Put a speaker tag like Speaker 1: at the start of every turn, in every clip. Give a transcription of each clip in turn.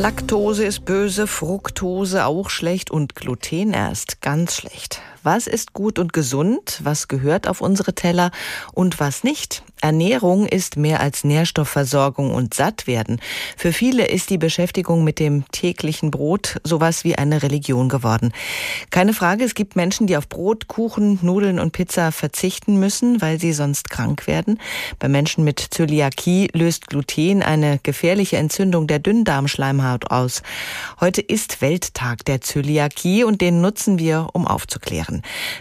Speaker 1: Laktose ist böse, Fructose auch schlecht und Gluten erst ganz schlecht. Was ist gut und gesund? Was gehört auf unsere Teller und was nicht? Ernährung ist mehr als Nährstoffversorgung und Sattwerden. Für viele ist die Beschäftigung mit dem täglichen Brot sowas wie eine Religion geworden. Keine Frage, es gibt Menschen, die auf Brot, Kuchen, Nudeln und Pizza verzichten müssen, weil sie sonst krank werden. Bei Menschen mit Zöliakie löst Gluten eine gefährliche Entzündung der Dünndarmschleimhaut aus. Heute ist Welttag der Zöliakie und den nutzen wir, um aufzuklären.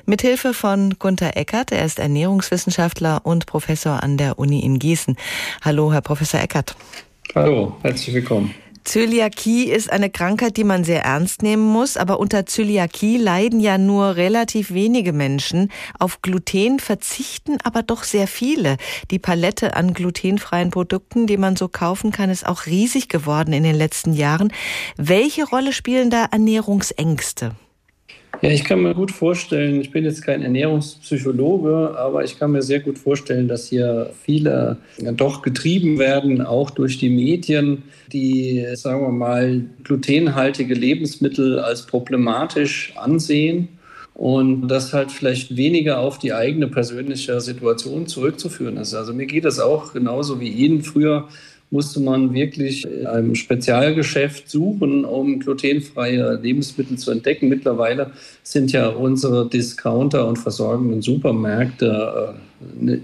Speaker 1: Mithilfe von Gunther Eckert, er ist Ernährungswissenschaftler und Professor an der Uni in Gießen. Hallo, Herr Professor Eckert.
Speaker 2: Hallo, herzlich willkommen.
Speaker 1: Zöliakie ist eine Krankheit, die man sehr ernst nehmen muss, aber unter Zöliakie leiden ja nur relativ wenige Menschen. Auf Gluten verzichten aber doch sehr viele. Die Palette an glutenfreien Produkten, die man so kaufen kann, ist auch riesig geworden in den letzten Jahren. Welche Rolle spielen da Ernährungsängste?
Speaker 2: Ja, ich kann mir gut vorstellen, ich bin jetzt kein Ernährungspsychologe, aber ich kann mir sehr gut vorstellen, dass hier viele doch getrieben werden, auch durch die Medien, die, sagen wir mal, glutenhaltige Lebensmittel als problematisch ansehen und das halt vielleicht weniger auf die eigene persönliche Situation zurückzuführen ist. Also mir geht es auch genauso wie Ihnen früher musste man wirklich in einem Spezialgeschäft suchen, um glutenfreie Lebensmittel zu entdecken. Mittlerweile sind ja unsere Discounter und versorgenden Supermärkte äh,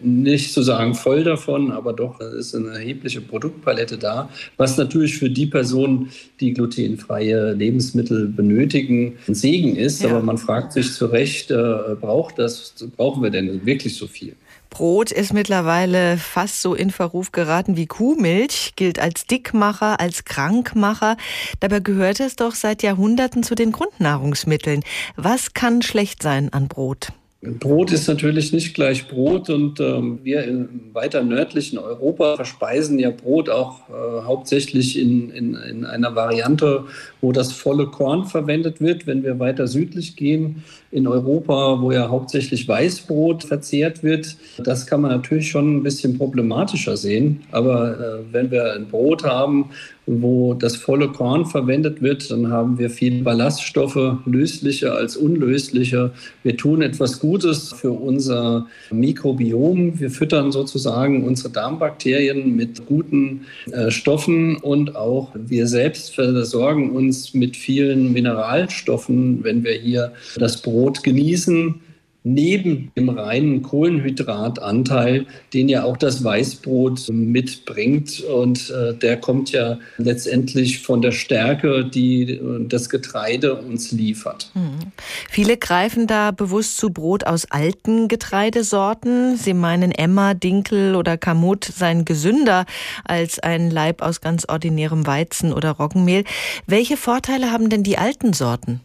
Speaker 2: nicht zu sagen voll davon, aber doch ist eine erhebliche Produktpalette da, was natürlich für die Personen, die glutenfreie Lebensmittel benötigen, ein Segen ist. Ja. Aber man fragt sich zu Recht, äh, braucht das, brauchen wir denn wirklich so viel?
Speaker 1: Brot ist mittlerweile fast so in Verruf geraten wie Kuhmilch, gilt als Dickmacher, als Krankmacher. Dabei gehört es doch seit Jahrhunderten zu den Grundnahrungsmitteln. Was kann schlecht sein an Brot?
Speaker 2: Brot ist natürlich nicht gleich Brot und ähm, wir im weiter nördlichen Europa verspeisen ja Brot auch äh, hauptsächlich in, in, in, einer Variante, wo das volle Korn verwendet wird. Wenn wir weiter südlich gehen, in Europa, wo ja hauptsächlich Weißbrot verzehrt wird, das kann man natürlich schon ein bisschen problematischer sehen. Aber äh, wenn wir ein Brot haben, wo das volle Korn verwendet wird, dann haben wir viele Ballaststoffe, lösliche als unlösliche. Wir tun etwas Gutes für unser Mikrobiom. Wir füttern sozusagen unsere Darmbakterien mit guten äh, Stoffen und auch wir selbst versorgen uns mit vielen Mineralstoffen, wenn wir hier das Brot genießen neben dem reinen Kohlenhydratanteil, den ja auch das Weißbrot mitbringt. Und äh, der kommt ja letztendlich von der Stärke, die äh, das Getreide uns liefert. Mhm.
Speaker 1: Viele greifen da bewusst zu Brot aus alten Getreidesorten. Sie meinen, Emma, Dinkel oder Kamut seien gesünder als ein Leib aus ganz ordinärem Weizen oder Roggenmehl. Welche Vorteile haben denn die alten Sorten?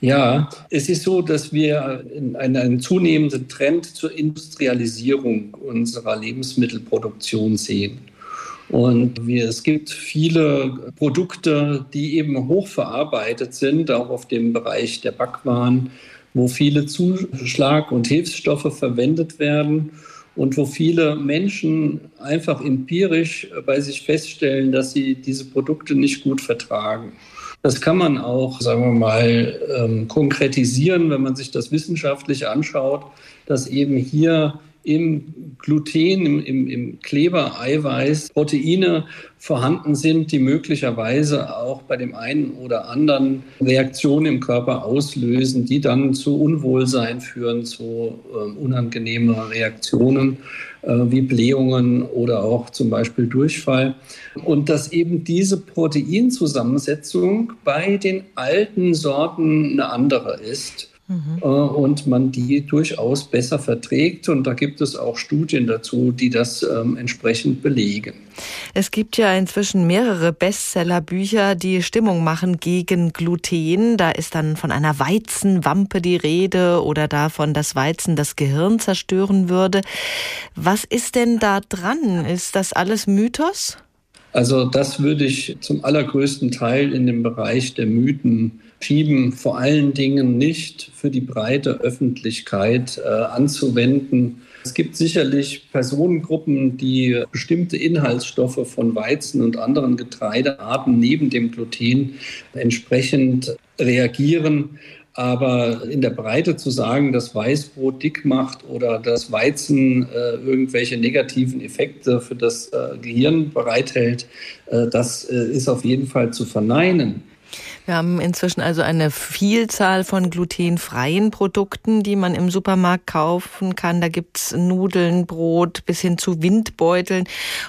Speaker 2: Ja, es ist so, dass wir einen, zunehmenden Trend zur Industrialisierung unserer Lebensmittelproduktion sehen. Und wir, es gibt viele Produkte, die eben hochverarbeitet sind, auch auf dem Bereich der Backwaren, wo viele Zuschlag- und Hilfsstoffe verwendet werden und wo viele Menschen einfach empirisch bei sich feststellen, dass sie diese Produkte nicht gut vertragen. Das kann man auch, sagen wir mal, ähm, konkretisieren, wenn man sich das wissenschaftlich anschaut, dass eben hier im Gluten, im, im, im Klebereiweiß Proteine vorhanden sind, die möglicherweise auch bei dem einen oder anderen Reaktionen im Körper auslösen, die dann zu Unwohlsein führen, zu äh, unangenehmen Reaktionen äh, wie Blähungen oder auch zum Beispiel Durchfall. Und dass eben diese Proteinzusammensetzung bei den alten Sorten eine andere ist mhm. und man die durchaus besser verträgt. Und da gibt es auch Studien dazu, die das ähm, entsprechend belegen.
Speaker 1: Es gibt ja inzwischen mehrere Bestsellerbücher, die Stimmung machen gegen Gluten. Da ist dann von einer Weizenwampe die Rede oder davon, dass Weizen das Gehirn zerstören würde. Was ist denn da dran? Ist das alles Mythos?
Speaker 2: Also das würde ich zum allergrößten Teil in den Bereich der Mythen schieben, vor allen Dingen nicht für die breite Öffentlichkeit äh, anzuwenden. Es gibt sicherlich Personengruppen, die bestimmte Inhaltsstoffe von Weizen und anderen Getreidearten neben dem Gluten entsprechend reagieren. Aber in der Breite zu sagen, dass Weißbrot dick macht oder dass Weizen äh, irgendwelche negativen Effekte für das äh, Gehirn bereithält, äh, das äh, ist auf jeden Fall zu verneinen.
Speaker 1: Wir haben inzwischen also eine Vielzahl von glutenfreien Produkten, die man im Supermarkt kaufen kann. Da gibt's Nudeln, Brot bis hin zu Windbeuteln.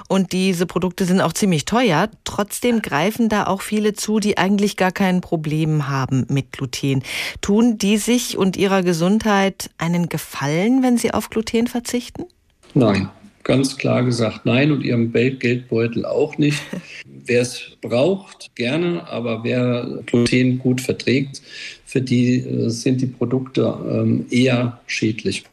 Speaker 1: Und diese Produkte sind auch ziemlich teuer. Trotzdem greifen da auch viele zu, die eigentlich gar kein Problem haben mit Gluten. Tun die sich und ihrer Gesundheit einen Gefallen, wenn sie auf Gluten verzichten?
Speaker 2: Nein, ganz klar gesagt nein und ihrem Geldbeutel auch nicht. Wer es braucht, gerne, aber wer Gluten gut verträgt, für die äh, sind die Produkte ähm, eher schädlich.